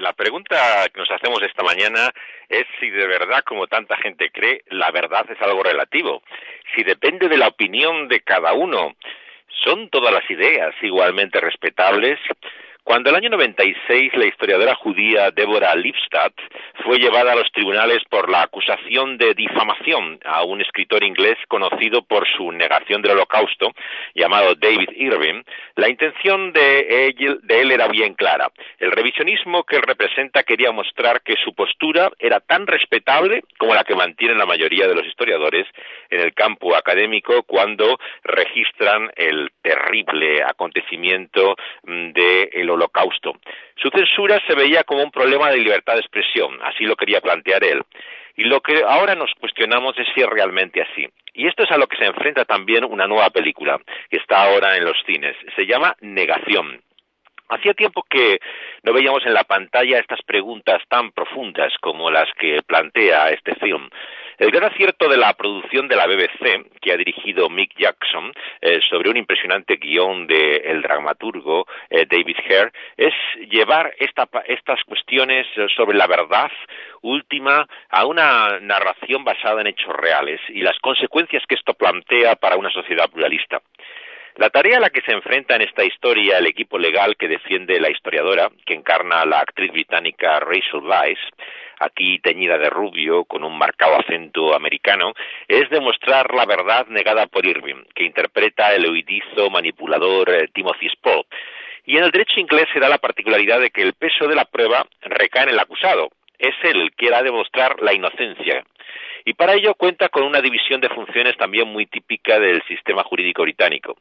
La pregunta que nos hacemos esta mañana es si de verdad, como tanta gente cree, la verdad es algo relativo. Si depende de la opinión de cada uno, ¿son todas las ideas igualmente respetables? Cuando el año 96 la historiadora judía Deborah Lipstadt fue llevada a los tribunales por la acusación de difamación a un escritor inglés conocido por su negación del holocausto, llamado David Irving, la intención de él, de era bien clara. El revisionismo que él representa quería mostrar que su postura era tan respetable como la que mantienen la mayoría de los historiadores en el campo académico cuando registran el terrible acontecimiento mm, del holocausto. Su censura se veía como un problema de libertad de expresión, así lo quería plantear él. Y lo que ahora nos cuestionamos es si es realmente así. Y esto es a lo que se enfrenta también una nueva película que está ahora en los cines. Se llama Negación. Hacía tiempo que no veíamos en la pantalla estas preguntas tan profundas como las que plantea este film. El gran acierto de la producción de la BBC, que ha dirigido Mick Jackson, eh, sobre un impresionante guion del dramaturgo eh, David Hare, es llevar estas cuestiones sobre la verdad última a una narración basada en hechos reales y las consecuencias que esto plantea para una sociedad pluralista. La tarea a la que se enfrenta en esta historia el equipo legal que defiende la historiadora, que encarna a la actriz británica Rachel Weisz, aquí teñida de rubio, con un marcado acento americano, es demostrar la verdad negada por Irving, que interpreta el oidizo manipulador eh, Timothy Spall. Y en el derecho inglés se da la particularidad de que el peso de la prueba recae en el acusado. Es él el que ha de demostrar la inocencia y para ello cuenta con una división de funciones también muy típica del sistema jurídico británico.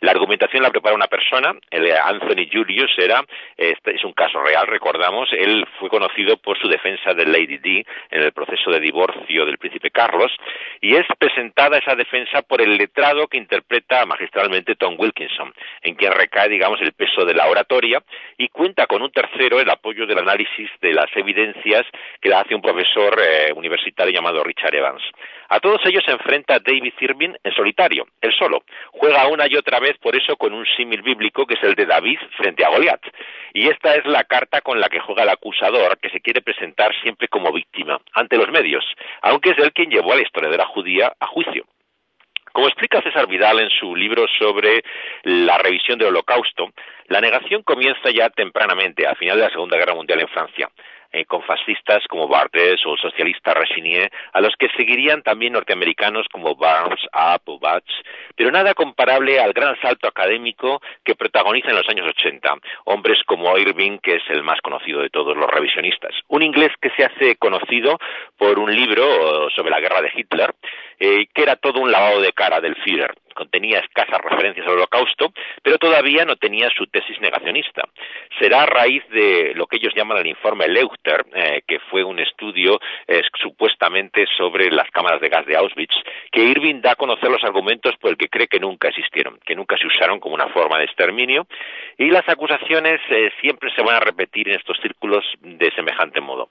La argumentación la prepara una persona, el Anthony Julius era, este es un caso real, recordamos, él fue conocido por su defensa de Lady Di en el proceso de divorcio del príncipe Carlos, y es presentada esa defensa por el letrado que interpreta magistralmente Tom Wilkinson, en quien recae, digamos, el peso de la oratoria, y cuenta con un tercero el apoyo del análisis de las evidencias que la hace un profesor eh, universitario llamado Richard A todos ellos se enfrenta David Irving en solitario, él solo. Juega una y otra vez por eso con un símil bíblico que es el de David frente a Goliat. Y esta es la carta con la que juega el acusador, que se quiere presentar siempre como víctima ante los medios, aunque es él quien llevó a la historia de la judía a juicio. Como explica César Vidal en su libro sobre la revisión del Holocausto, la negación comienza ya tempranamente, al final de la Segunda Guerra Mundial en Francia. Eh, con fascistas como Barthes o el socialista a los que seguirían también norteamericanos como Barnes, App o Batch, pero nada comparable al gran salto académico que protagoniza en los años 80, hombres como Irving, que es el más conocido de todos los revisionistas. Un inglés que se hace conocido por un libro sobre la guerra de Hitler, eh, que era todo un lavado de cara del Führer contenía escasas referencias al holocausto, pero todavía no tenía su tesis negacionista. Será a raíz de lo que ellos llaman el informe Leuchter, eh, que fue un estudio eh, supuestamente sobre las cámaras de gas de Auschwitz, que Irving da a conocer los argumentos por el que cree que nunca existieron, que nunca se usaron como una forma de exterminio, y las acusaciones eh, siempre se van a repetir en estos círculos de semejante modo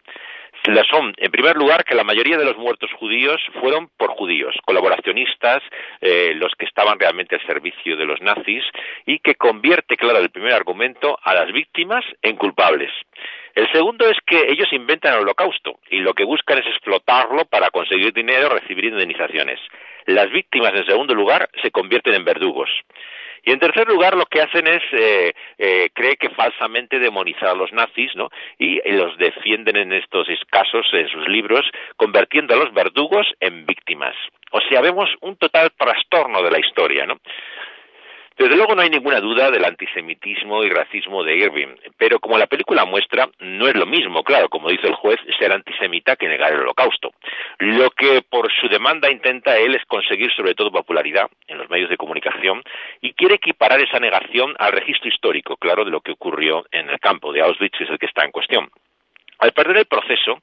son, en primer lugar, que la mayoría de los muertos judíos fueron por judíos, colaboracionistas, eh, los que estaban realmente al servicio de los nazis, y que convierte, claro, el primer argumento a las víctimas en culpables. El segundo es que ellos inventan el holocausto y lo que buscan es explotarlo para conseguir dinero, recibir indemnizaciones. Las víctimas, en segundo lugar, se convierten en verdugos. Y en tercer lugar, lo que hacen es, eh, eh, cree que falsamente demonizar a los nazis, ¿no? Y, los defienden en estos casos, en sus libros, convirtiendo a los verdugos en víctimas. O sea, vemos un total trastorno de la historia, ¿no? Desde luego no hay ninguna duda del antisemitismo y racismo de Irving, pero como la película muestra, no es lo mismo, claro, como dice el juez, ser antisemita que negar el holocausto. Lo que por su demanda intenta él es conseguir sobre todo popularidad en los medios de comunicación y quiere equiparar esa negación al registro histórico, claro, de lo que ocurrió en el campo de Auschwitz, que es el que está en cuestión. Al perder el proceso,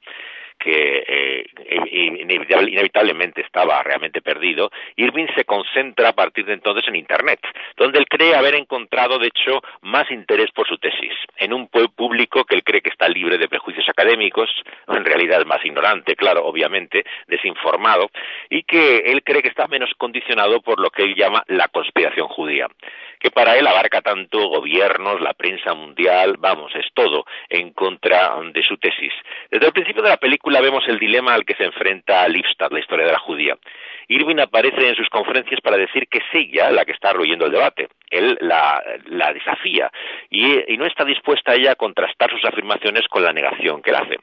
que eh, inevitablemente estaba realmente perdido, Irving se concentra a partir de entonces en Internet, donde él cree haber encontrado, de hecho, más interés por su tesis, en un público que él cree que está libre de prejuicios académicos, en realidad más ignorante, claro, obviamente, desinformado, y que él cree que está menos condicionado por lo que él llama la conspiración judía, que para él abarca tanto gobiernos, la prensa mundial, vamos, es todo en contra de su tesis. Desde el principio de la película vemos el dilema al que se enfrenta Lipstadt, la historia de la judía. Irving aparece en sus conferencias para decir que es ella la que está arrollando el debate. Él la, desafía y, no está dispuesta ella a contrastar sus afirmaciones con la negación que él hace.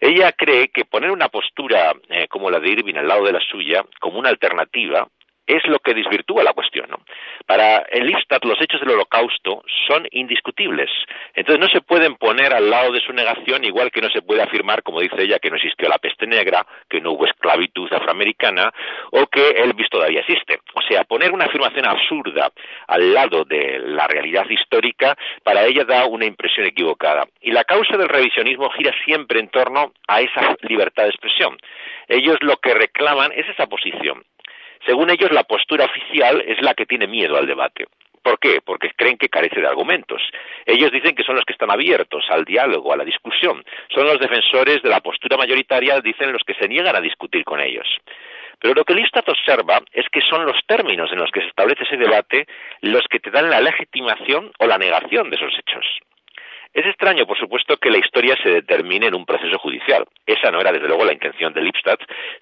Ella cree que poner una postura eh, como la de Irving al lado de la suya, como una alternativa, es lo que desvirtúa la cuestión. ¿no? Para el Lipstadt los hechos del holocausto son indiscutibles. Entonces no se pueden poner al lado de su negación igual que no se puede afirmar, como dice ella, que no existió la peste negra, que no hubo esclavitud afroamericana o que Elvis todavía existe. O sea, poner una afirmación absurda al lado de la realidad histórica para ella da una impresión equivocada. Y la causa del revisionismo gira siempre en torno a esa libertad de expresión. Ellos lo que reclaman es esa posición según ellos, la postura oficial es la que tiene miedo al debate. ¿Por qué? Porque creen que carece de argumentos. Ellos dicen que son los que están abiertos al diálogo, a la discusión. Son los defensores de la postura mayoritaria, dicen los que se niegan a discutir con ellos. Pero lo que Listat observa es que son los términos en los que se establece ese debate los que te dan la legitimación o la negación de esos hechos. Es extraño, por supuesto, que la historia se determine en un proceso judicial. Esa no era, desde luego, la intención de Lipstadt,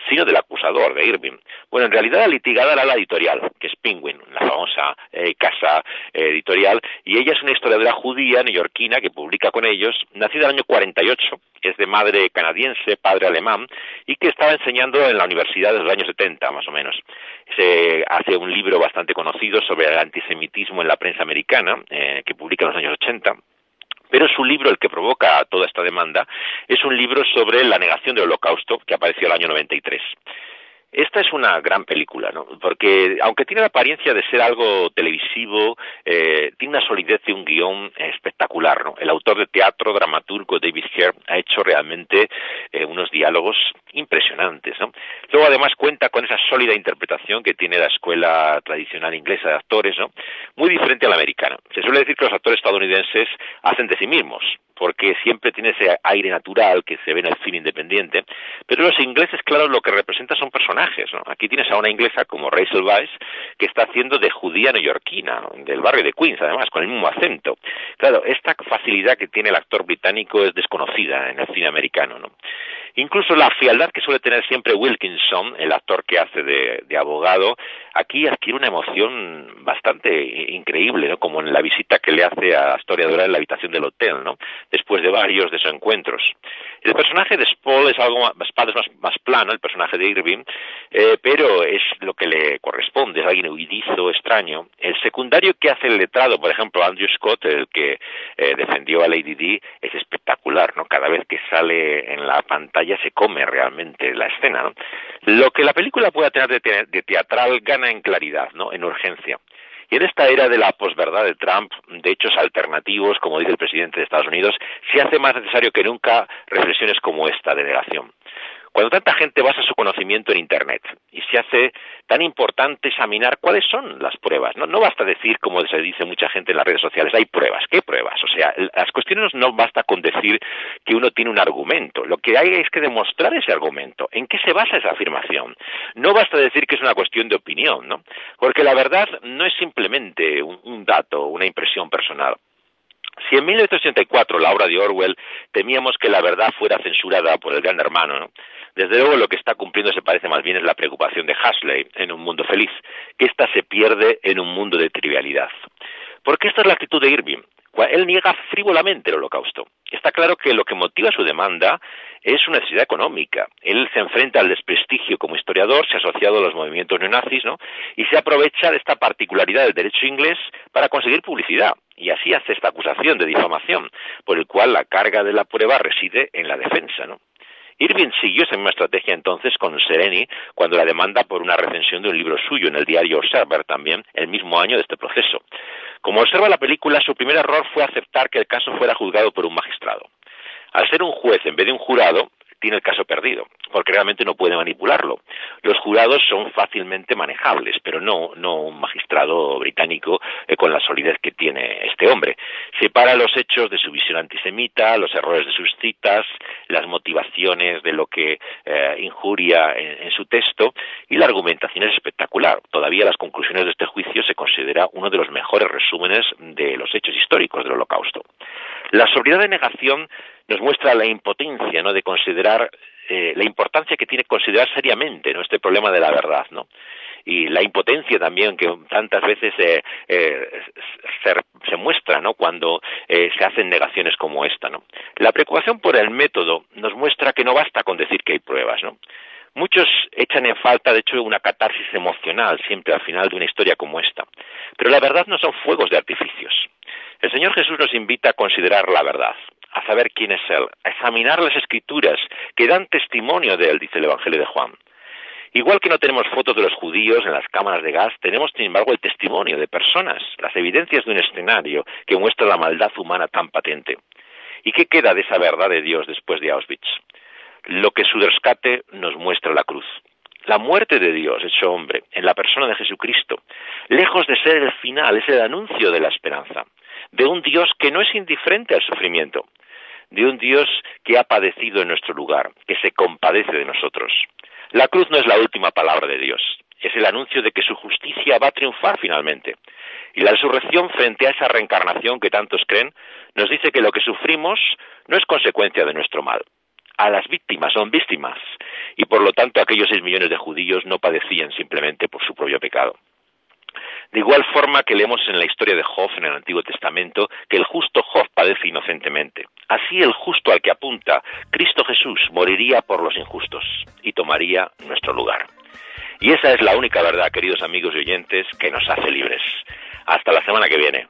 sino del acusador, de Irving. Bueno, en realidad la litigada era la editorial, que es Penguin, la famosa eh, casa eh, editorial, y ella es una historiadora judía neoyorquina que publica con ellos, nacida en el año 48, es de madre canadiense, padre alemán, y que estaba enseñando en la universidad desde los años 70, más o menos. Se hace un libro bastante conocido sobre el antisemitismo en la prensa americana, eh, que publica en los años 80, pero su libro, el que provoca toda esta demanda, es un libro sobre la negación del holocausto, que apareció el año 93. Esta es una gran película, ¿no? Porque aunque tiene la apariencia de ser algo televisivo, eh, tiene una solidez de un guion espectacular, ¿no? El autor de teatro, dramaturgo David Hare ha hecho realmente eh, unos diálogos impresionantes, ¿no? Luego además cuenta con esa sólida interpretación que tiene la escuela tradicional inglesa de actores, ¿no? Muy diferente a la americana. Se suele decir que los actores estadounidenses hacen de sí mismos, porque siempre tiene ese aire natural que se ve en el cine independiente, pero los ingleses, claro, lo que representan son personajes, ¿no? Aquí tienes a una inglesa como Rachel Weisz, que está haciendo de judía neoyorquina, del barrio de Queens, además, con el mismo acento. Claro, esta facilidad que tiene el actor británico es desconocida en el cine americano, ¿no? Incluso la frialdad que suele tener siempre Wilkinson, el actor que hace de, de abogado, aquí adquiere una emoción bastante increíble, ¿no? Como en la visita que le hace a la historiadora en la habitación del hotel, ¿no? Después de varios desencuentros. El personaje de Spall es algo más, más, plano, el personaje de Irving, eh, pero es lo que le corresponde, es alguien huidizo, extraño. El secundario que hace el letrado, por ejemplo, Andrew Scott, el que eh, defendió a Lady D, es espectacular, ¿no? Cada vez que sale en la pantalla se come realmente la escena, ¿no? Lo que la película pueda tener de, de teatral gana en claridad, ¿no? En urgencia. Y en esta era de la posverdad de Trump, de hechos alternativos, como dice el presidente de Estados Unidos, se hace más necesario que nunca reflexiones como esta de negación. Cuando tanta gente basa su conocimiento en Internet y se hace tan importante examinar cuáles son las pruebas, no, basta decir, como se dice mucha gente en las redes sociales, hay pruebas. ¿Qué pruebas? O sea, las cuestiones no basta con decir que uno tiene un argumento. Lo que hay es que demostrar ese argumento. ¿En qué se basa esa afirmación? No basta decir que es una cuestión de opinión, ¿no? Porque la verdad no es simplemente un, un dato, una impresión personal. Si en 1984, la obra de Orwell, temíamos que la verdad fuera censurada por el gran hermano, ¿no? Desde luego lo que está cumpliendo se parece más bien es la preocupación de Huxley en un mundo feliz, que ésta se pierde en un mundo de trivialidad. Porque esta es la actitud de Irving. Él niega frívolamente el holocausto. Está claro que lo que motiva su demanda es una necesidad económica. Él se enfrenta al desprestigio como historiador, se ha asociado a los movimientos neonazis, ¿no? Y se aprovecha de esta particularidad del derecho inglés para conseguir publicidad. Y así hace esta acusación de difamación, por el cual la carga de la prueba reside en la defensa, ¿no? Irving siguió esa misma estrategia entonces con Sereni cuando la demanda por una recensión de un libro suyo en el diario Observer también el mismo año de este proceso. Como observa la película, su primer error fue aceptar que el caso fuera juzgado por un magistrado. Al ser un juez en vez de un jurado, tiene el caso perdido, porque realmente no puede manipularlo. Los jurados son fácilmente manejables, pero no, no un magistrado británico eh, con la solidez que tiene este hombre. Separa los hechos de su visión antisemita, los errores de sus citas, las motivaciones de lo que eh, injuria en, su texto y la argumentación es espectacular. Todavía las conclusiones de este juicio se considera uno de los mejores resúmenes de los hechos históricos del Holocausto. La sobriedad de negación nos muestra la impotencia ¿no? de considerar eh, la importancia que tiene considerar seriamente este problema de la verdad, ¿no? y la impotencia también que tantas veces eh, eh, se, muestra ¿no? cuando se hacen negaciones como esta. ¿no? La preocupación por el método nos muestra que no basta con decir que hay pruebas. ¿no? Muchos echan en falta, de hecho, una catarsis emocional siempre al final de una historia como esta. Pero la verdad no son fuegos de artificios. El Señor Jesús nos invita a considerar la verdad, a saber quién es Él, a examinar las escrituras que dan testimonio de Él, dice el Evangelio de Juan. Igual que no tenemos fotos de los judíos en las cámaras de gas, tenemos sin embargo el testimonio de personas, las evidencias de un escenario que muestra la maldad humana tan patente. ¿Y qué queda de esa verdad de Dios después de Auschwitz? Lo que su rescate nos muestra la cruz. La muerte de Dios hecho hombre en la persona de Jesucristo, lejos de ser el final, es el anuncio de la esperanza, de un Dios que no es indiferente al sufrimiento, de un Dios que ha padecido en nuestro lugar, que se compadece de nosotros. La cruz no es la última palabra de Dios, es el anuncio de que su justicia va a triunfar finalmente. Y la resurrección frente a esa reencarnación que tantos creen nos dice que lo que sufrimos no es consecuencia de nuestro mal. A las víctimas son víctimas y por lo tanto aquellos seis millones de judíos no padecían simplemente por su propio pecado. De igual forma que leemos en la historia de Job en el Antiguo Testamento que el justo Job padece inocentemente. Así el justo al que apunta Cristo Jesús moriría por los injustos y tomaría nuestro lugar. Y esa es la única verdad, queridos amigos y oyentes, que nos hace libres. Hasta la semana que viene.